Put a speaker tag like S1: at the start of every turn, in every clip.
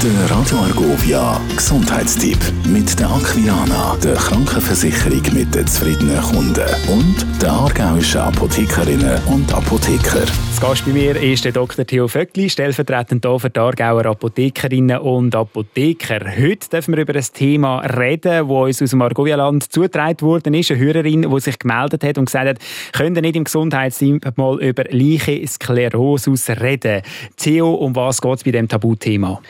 S1: Der Radio Argovia Gesundheitstipp mit der Aquilana, der Krankenversicherung mit den zufriedenen Kunden und der aargauischen Apothekerinnen und Apotheker.
S2: Das Gast bei mir ist der Dr. Theo Vöckli, stellvertretend hier für die Aargauer Apothekerinnen und Apotheker. Heute dürfen wir über ein Thema reden, das uns aus dem Argovia-Land zugetragen worden ist. Eine Hörerin, die sich gemeldet hat und gesagt hat, können nicht im Gesundheitsteam mal über Leiche Sklerosus reden. Theo, um was geht es bei diesem Tabuthema?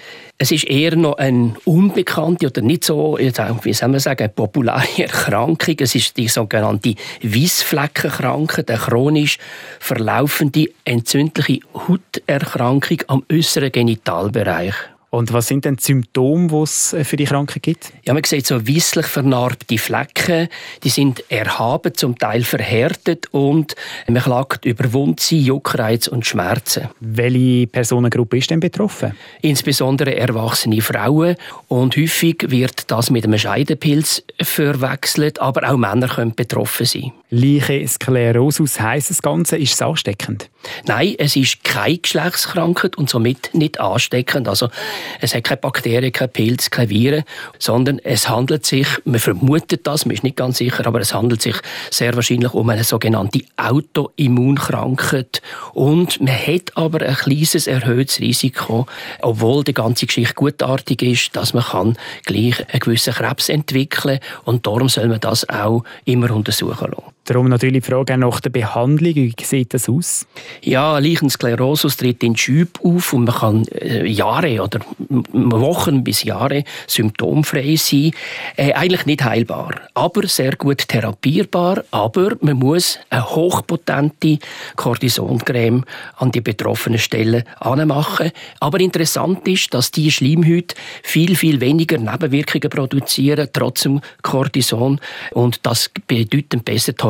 S3: Es ist eher noch eine unbekannte oder nicht so, wie soll man sagen, populare Erkrankung. Es ist die sogenannte Weissfleckenkrankheit, eine chronisch verlaufende entzündliche Hauterkrankung am äußeren Genitalbereich.
S2: Und was sind denn die Symptome, die es äh, für die Krankheit gibt?
S3: Ja, man sieht so weisslich vernarbte Flecken. Die sind erhaben, zum Teil verhärtet und man klagt über Wundse, Juckreiz und Schmerzen.
S2: Welche Personengruppe ist denn betroffen?
S3: Insbesondere erwachsene Frauen. Und häufig wird das mit einem Scheidepilz verwechselt, aber auch Männer können betroffen sein.
S2: Leiche Sklerosus heisst das Ganze, ist es ansteckend?
S3: Nein, es ist keine Geschlechtskrankheit und somit nicht ansteckend. Also es hat keine Bakterien, keine Pilze, keine Viren, sondern es handelt sich, man vermutet das, man ist nicht ganz sicher, aber es handelt sich sehr wahrscheinlich um eine sogenannte Autoimmunkrankheit. Und man hat aber ein kleines erhöhtes Risiko, obwohl die ganze Geschichte gutartig ist, dass man kann gleich einen gewissen Krebs entwickeln und darum soll man das auch immer untersuchen lassen.
S2: Darum natürlich die Frage nach der Behandlung. Wie sieht das aus?
S3: Ja, Leichensklerosus tritt in Schüb auf und man kann äh, Jahre oder Wochen bis Jahre symptomfrei sein. Äh, eigentlich nicht heilbar, aber sehr gut therapierbar. Aber man muss eine hochpotente Cortisoncreme an die betroffenen Stellen anmachen. Aber interessant ist, dass die Schleimhäute viel, viel weniger Nebenwirkungen produzieren, trotz dem Cortison. Und das bedeutend besser